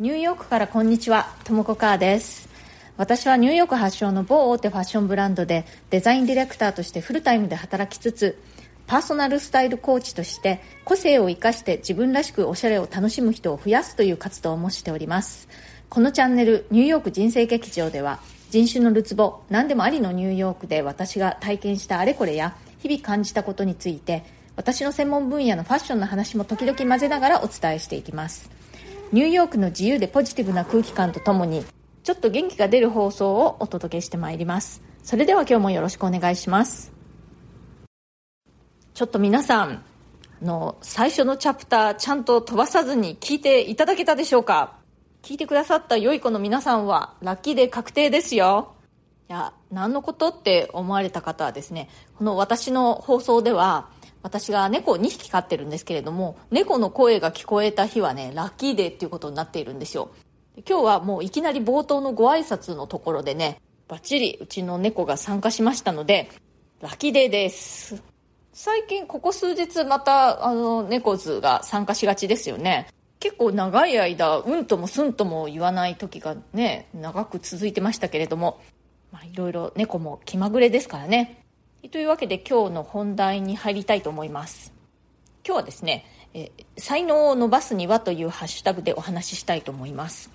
ニューヨークからこんにちは、ともこかーです。私はニューヨーク発祥の某大手ファッションブランドでデザインディレクターとしてフルタイムで働きつつ、パーソナルスタイルコーチとして個性を生かして自分らしくおしゃれを楽しむ人を増やすという活動もしております。このチャンネル、ニューヨーク人生劇場では、人種のるつぼ、何でもありのニューヨークで私が体験したあれこれや日々感じたことについて、私の専門分野のファッションの話も時々混ぜながらお伝えしていきます。ニューヨークの自由でポジティブな空気感とともに、ちょっと元気が出る放送をお届けしてまいります。それでは今日もよろしくお願いします。ちょっと皆さん、の、最初のチャプターちゃんと飛ばさずに聞いていただけたでしょうか？聞いてくださった良い子の皆さんはラッキーで確定ですよ。いや、何のことって思われた方はですね、この私の放送では、私が猫を2匹飼ってるんですけれども、猫の声が聞こえた日はね、ラッキーデーっていうことになっているんですよ。今日はもういきなり冒頭のご挨拶のところでね、バッチリうちの猫が参加しましたので、ラッキーデーです。最近ここ数日またあの猫図が参加しがちですよね。結構長い間、うんともすんとも言わない時がね、長く続いてましたけれども、まあいろいろ猫も気まぐれですからね。というわけで今日の本題に入りたいと思います。今日はですね、え才能を伸ばすにはというハッシュタグでお話ししたいと思います。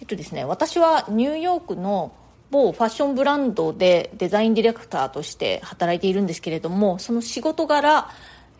えっとですね、私はニューヨークの某ファッションブランドでデザインディレクターとして働いているんですけれども、その仕事柄、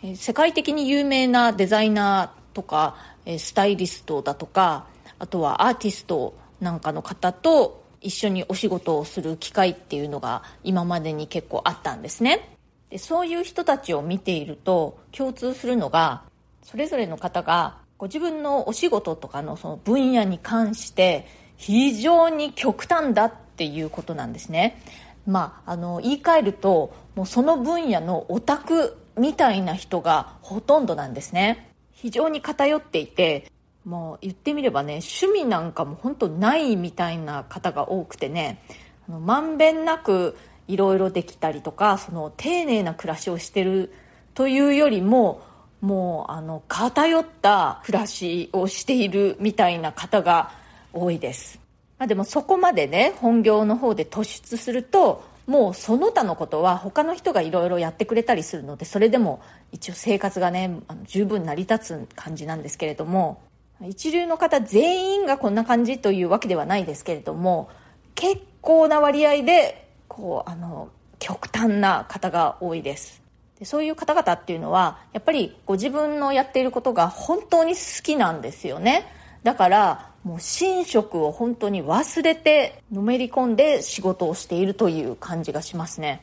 え世界的に有名なデザイナーとか、えスタイリストだとか、あとはアーティストなんかの方と一緒にお仕事をする機会っていうのが今までに結構あったんですね。でそういう人たちを見ていると共通するのが、それぞれの方がご自分のお仕事とかのその分野に関して非常に極端だっていうことなんですね。まあ、あの、言い換えると、もうその分野のオタクみたいな人がほとんどなんですね。非常に偏っていて、もう言ってみればね、趣味なんかも本当ないみたいな方が多くてね、あのまんべんなくいろいろできたりとか、その丁寧な暮らしをしてるというよりも、もうあの偏った暮らしをしているみたいな方が多いです。まあ、でもそこまでね、本業の方で突出すると、もうその他のことは他の人がいろいろやってくれたりするので、それでも一応生活がね、十分成り立つ感じなんですけれども、一流の方全員がこんな感じというわけではないですけれども、結構な割合で、こう、あの、極端な方が多いです。でそういう方々っていうのは、やっぱりご自分のやっていることが本当に好きなんですよね。だから、もう寝食を本当に忘れて、のめり込んで仕事をしているという感じがしますね。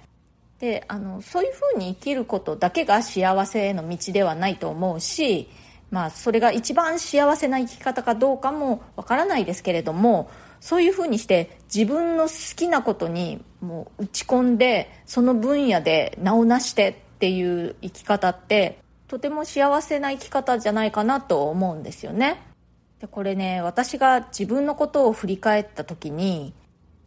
で、あの、そういうふうに生きることだけが幸せへの道ではないと思うし、まあ、それが一番幸せな生き方かどうかもわからないですけれども、そういうふうにして自分の好きなことにもう打ち込んで、その分野で名を成してっていう生き方って、とても幸せな生き方じゃないかなと思うんですよね。でこれね、私が自分のことを振り返った時に、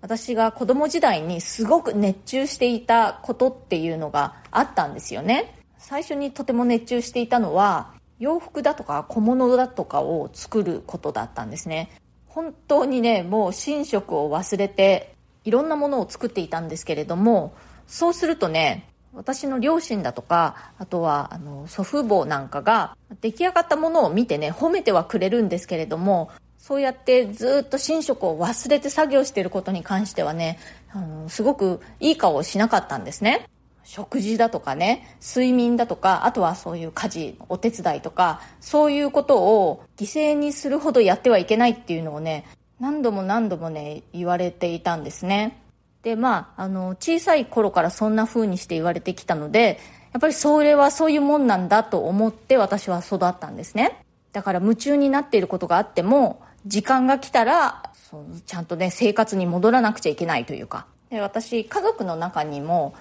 私が子供時代にすごく熱中していたことっていうのがあったんですよね。最初にとても熱中していたのは、洋服だとか小物だとかを作ることだったんですね。本当にね、もう寝食を忘れて、いろんなものを作っていたんですけれども、そうするとね、私の両親だとか、あとは、あの、祖父母なんかが、出来上がったものを見てね、褒めてはくれるんですけれども、そうやってずっと寝食を忘れて作業していることに関してはね、あの、すごくいい顔をしなかったんですね。食事だとかね、睡眠だとか、あとはそういう家事、お手伝いとか、そういうことを犠牲にするほどやってはいけないっていうのをね、何度も何度もね、言われていたんですね。で、まあ、あの、小さい頃からそんな風にして言われてきたので、やっぱりそれはそういうもんなんだと思って私は育ったんですね。だから夢中になっていることがあっても、時間が来たら、そうちゃんとね、生活に戻らなくちゃいけないというか。で、私、家族の中にも、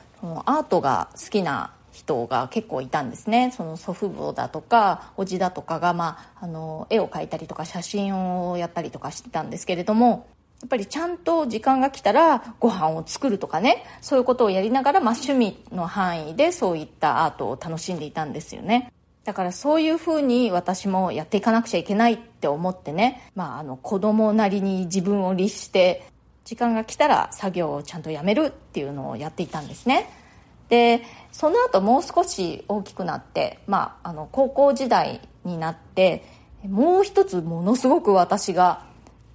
アートが好きな人が結構いたんですね。その祖父母だとか、おじだとかが、まあ、あの、絵を描いたりとか写真をやったりとかしてたんですけれども、やっぱりちゃんと時間が来たらご飯を作るとかね、そういうことをやりながら、まあ趣味の範囲でそういったアートを楽しんでいたんですよね。だからそういうふうに私もやっていかなくちゃいけないって思ってね、まあ、あの子供なりに自分を律して時間が来たら作業をちゃんとやめるっていうのをやっていたんですね。でその後もう少し大きくなって、まあ、あの高校時代になってもう一つものすごく私が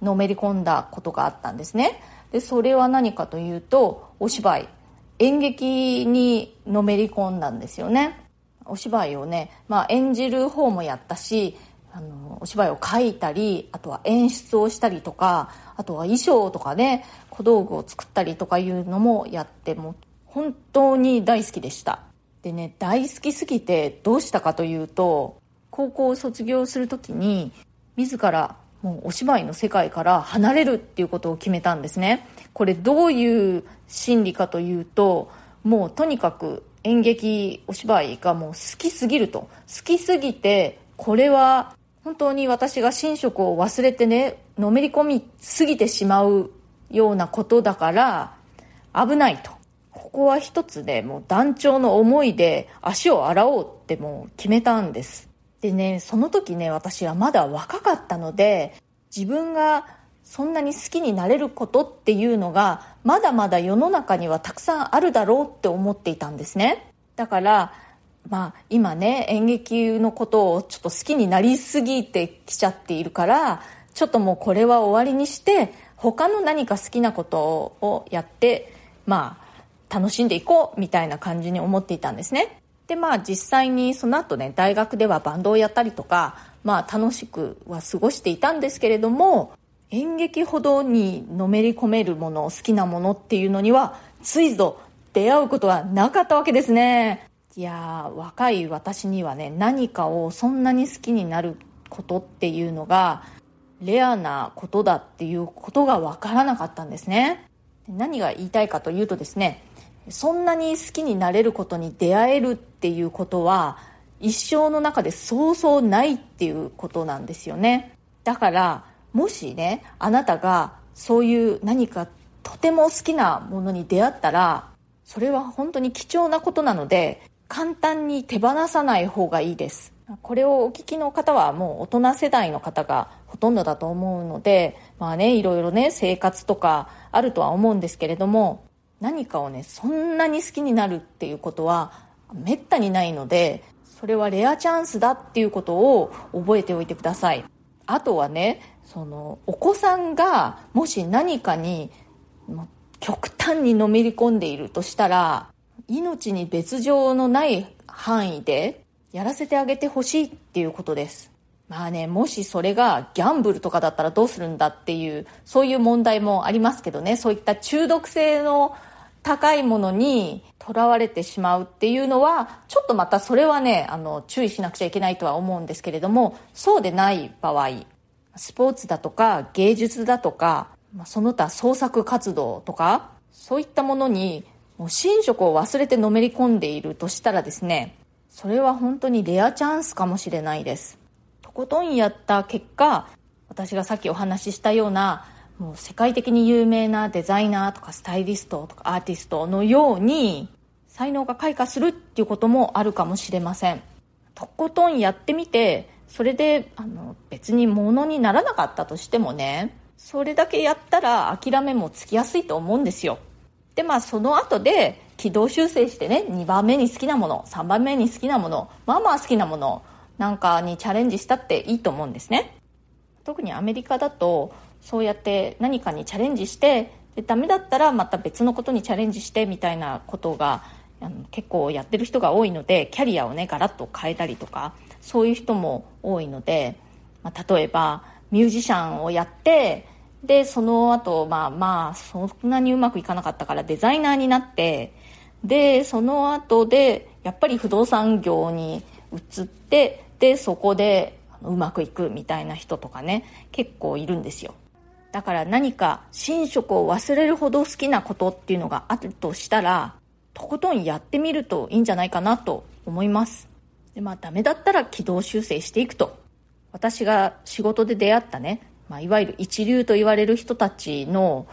のめり込んだことがあったんですね。でそれは何かというとお芝居。演劇にのめり込んだんですよね。お芝居をね、まあ、演じる方もやったしあのお芝居を書いたりあとは演出をしたりとかあとは衣装とかね小道具を作ったりとかいうのもやっても本当に大好きでした。でね大好きすぎてどうしたかというと高校を卒業する時に自らもうお芝居の世界から離れるっていうことを決めたんですね。これどういう心理かというともうとにかく演劇お芝居がもう好きすぎると。好きすぎてこれは本当に私が寝食を忘れてねのめり込みすぎてしまうようなことだから危ないと。ここは一つでもう団長の思いで足を洗おうってもう決めたんです。でねその時ね私はまだ若かったので自分がそんなに好きになれることっていうのがまだまだ世の中にはたくさんあるだろうって思っていたんですね。だからまあ今ね演劇のことをちょっと好きになりすぎてきちゃっているからちょっともうこれは終わりにして他の何か好きなことをやってまあ楽しんでいこうみたいな感じに思っていたんですね。でまあ実際にその後ね大学ではバンドをやったりとかまあ楽しくは過ごしていたんですけれども演劇ほどにのめり込めるもの好きなものっていうのにはついぞ出会うことはなかったわけですね。いや若い私にはね何かをそんなに好きになることっていうのがレアなことだっていうことが分からなかったんですね。何が言いたいかというとですねそんなに好きになれることに出会えるっていうことは一生の中でそうそうないっていうことなんですよね。だからもしねあなたがそういう何かとても好きなものに出会ったらそれは本当に貴重なことなので簡単に手放さない方がいいです。これをお聞きの方はもう大人世代の方がほとんどだと思うのでまあねいろいろね生活とかあるとは思うんですけれども何かをねそんなに好きになるっていうことはめったにないのでそれはレアチャンスだっていうことを覚えておいてください。あとはねそのお子さんがもし何かに極端にのめり込んでいるとしたら命に別状のない範囲でやらせてあげてほしいっていうことです。まあねもしそれがギャンブルとかだったらどうするんだっていうそういう問題もありますけどね。そういった中毒性の高いものにとらわれてしまうっていうのはちょっとまたそれはねあの注意しなくちゃいけないとは思うんですけれどもそうでない場合スポーツだとか芸術だとかその他創作活動とかそういったものにもう寝食を忘れてのめり込んでいるとしたらですねそれは本当にレアチャンスかもしれないです。とことんやった結果私がさっきお話ししたようなもう世界的に有名なデザイナーとかスタイリストとかアーティストのように才能が開花するっていうこともあるかもしれません。とことんやってみてそれであの別にものにならなかったとしてもねそれだけやったら諦めもつきやすいと思うんですよ。でまあその後で軌道修正してね2番目に好きなもの3番目に好きなものまあまあ好きなものなんかにチャレンジしたっていいと思うんですね。特にアメリカだとそうやって何かにチャレンジしてでダメだったらまた別のことにチャレンジしてみたいなことがあの結構やってる人が多いのでキャリアをねガラッと変えたりとかそういう人も多いので、まあ、例えばミュージシャンをやってでその後まあまあそんなにうまくいかなかったからデザイナーになってでその後でやっぱり不動産業に移ってでそこでうまくいくみたいな人とかね結構いるんですよ。だから何か寝食を忘れるほど好きなことっていうのがあるとしたらとことんやってみるといいんじゃないかなと思います。でまあダメだったら軌道修正していくと。私が仕事で出会ったね、まあ、いわゆる一流と言われる人たちの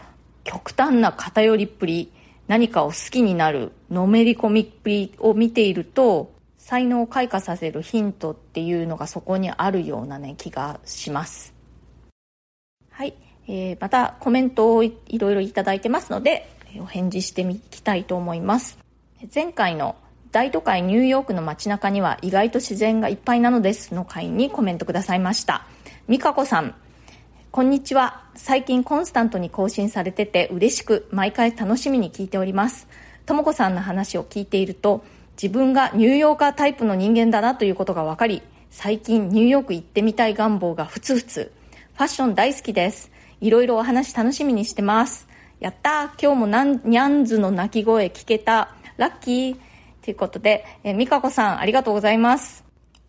極端な偏りっぷり何かを好きになるのめり込みっぷりを見ていると才能を開花させるヒントっていうのがそこにあるようなね気がします。はい、えー、またコメントをいろいろいただいてますのでお返事してみたいと思います。前回の大都会ニューヨークの街中には意外と自然がいっぱいなのですの回にコメントくださいました。美香子さん。こんにちは。最近コンスタントに更新されてて嬉しく毎回楽しみに聞いております。とも子さんの話を聞いていると自分がニューヨーカータイプの人間だなということが分かり最近ニューヨーク行ってみたい願望がふつふつ。ファッション大好きです。いろいろお話楽しみにしてます。やった今日もなんニャンズの鳴き声聞けた。ラッキー。ということで、えー、美香子さんありがとうございます。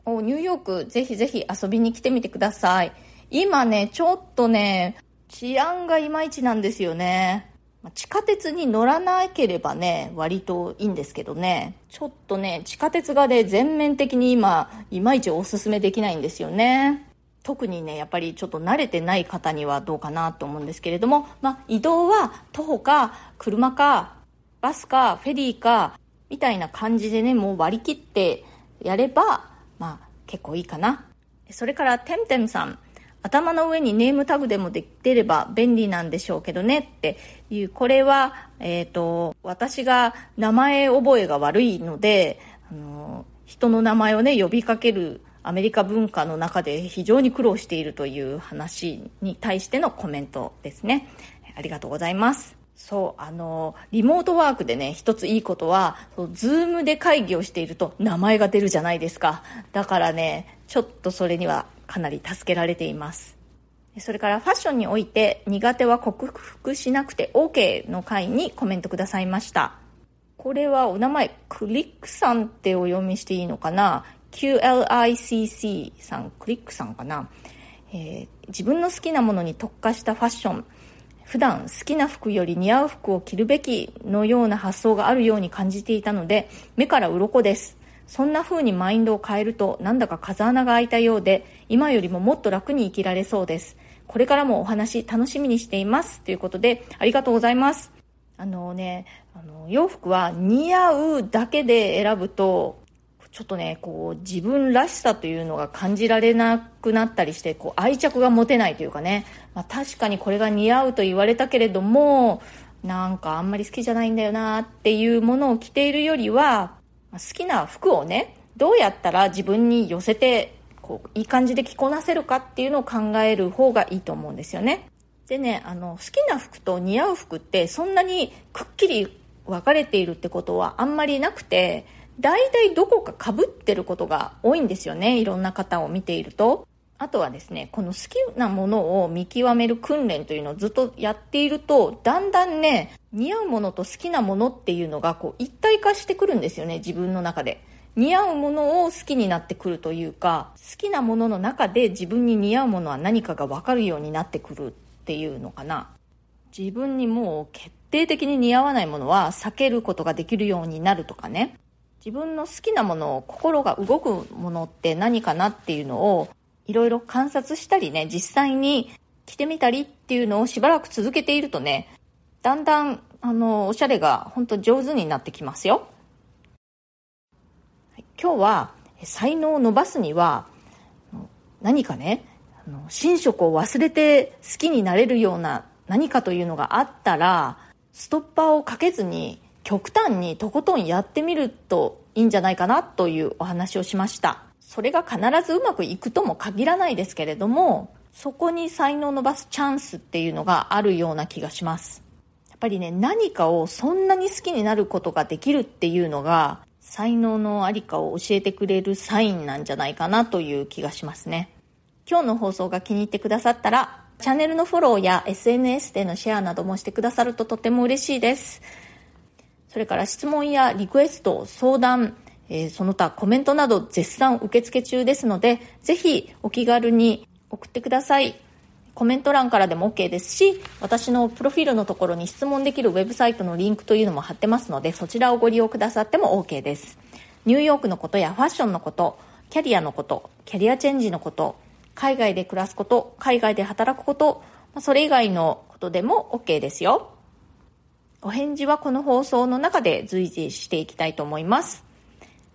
おニューヨークぜひぜひ遊びに来てみてください。今ね、ちょっとね、治安がいまいちなんですよね。地下鉄に乗らなければね、割といいんですけどね。ちょっとね、地下鉄がね、全面的に今、いまいちおすすめできないんですよね。特にね、やっぱりちょっと慣れてない方にはどうかなと思うんですけれども、まあ、移動は徒歩か、車か、バスか、フェリーか、みたいな感じでね、もう割り切ってやれば、まあ、結構いいかな。それから、てんてんさん。頭の上にネームタグでもで出れば便利なんでしょうけどねっていう、これは、えっ、ー、と、私が名前覚えが悪いので、あの、人の名前をね、呼びかけるアメリカ文化の中で非常に苦労しているという話に対してのコメントですね。ありがとうございます。そう、あの、リモートワークでね、一ついいことは、ズームで会議をしていると名前が出るじゃないですか。だからね、ちょっとそれにはかなり助けられています。それからファッションにおいて苦手は克服しなくて OK の回にコメントくださいました。これはお名前クリックさんってお読みしていいのかな？QLICC さんクリックさんかな、えー、自分の好きなものに特化したファッション。普段好きな服より似合う服を着るべきのような発想があるように感じていたので目から鱗です。そんな風にマインドを変えるとなんだか風穴が開いたようで今よりももっと楽に生きられそうです。これからもお話楽しみにしています。ということでありがとうございます。あのねあの洋服は似合うだけで選ぶとちょっとねこう自分らしさというのが感じられなくなったりしてこう愛着が持てないというかね、まあ、確かにこれが似合うと言われたけれどもなんかあんまり好きじゃないんだよなっていうものを着ているよりは好きな服をねどうやったら自分に寄せてこういい感じで着こなせるかっていうのを考える方がいいと思うんですよね。でねあの好きな服と似合う服ってそんなにくっきり分かれているってことはあんまりなくて大体どこかかぶってることが多いんですよねいろんな方を見ていると。あとはですねこの好きなものを見極める訓練というのをずっとやっているとだんだんね似合うものと好きなものっていうのがこう一体化してくるんですよね自分の中で。似合うものを好きになってくるというか好きなものの中で自分に似合うものは何かが分かるようになってくるっていうのかな。自分にもう決定的に似合わないものは避けることができるようになるとかね。自分の好きなものを心が動くものって何かなっていうのをいろいろ観察したりね、実際に着てみたりっていうのをしばらく続けているとね、だんだん、あの、おしゃれが本当上手になってきますよ。今日は、才能を伸ばすには、何かね、寝食を忘れて好きになれるような何かというのがあったら、ストッパーをかけずに極端にとことんやってみるといいんじゃないかなというお話をしました。それが必ずうまくいくとも限らないですけれどもそこに才能を伸ばすチャンスっていうのがあるような気がします。やっぱりね何かをそんなに好きになることができるっていうのが才能のありかを教えてくれるサインなんじゃないかなという気がしますね。今日の放送が気に入ってくださったらチャンネルのフォローや SNS でのシェアなどもしてくださるととても嬉しいです。それから質問やリクエスト相談えー、その他コメントなど絶賛受付中ですので、ぜひお気軽に送ってください。コメント欄からでも OK ですし、私のプロフィールのところに質問できるウェブサイトのリンクというのも貼ってますので、そちらをご利用くださっても OK です。ニューヨークのことやファッションのこと、キャリアのこと、キャリアチェンジのこと、海外で暮らすこと、海外で働くこと、それ以外のことでも OK ですよ。お返事はこの放送の中で随時していきたいと思います。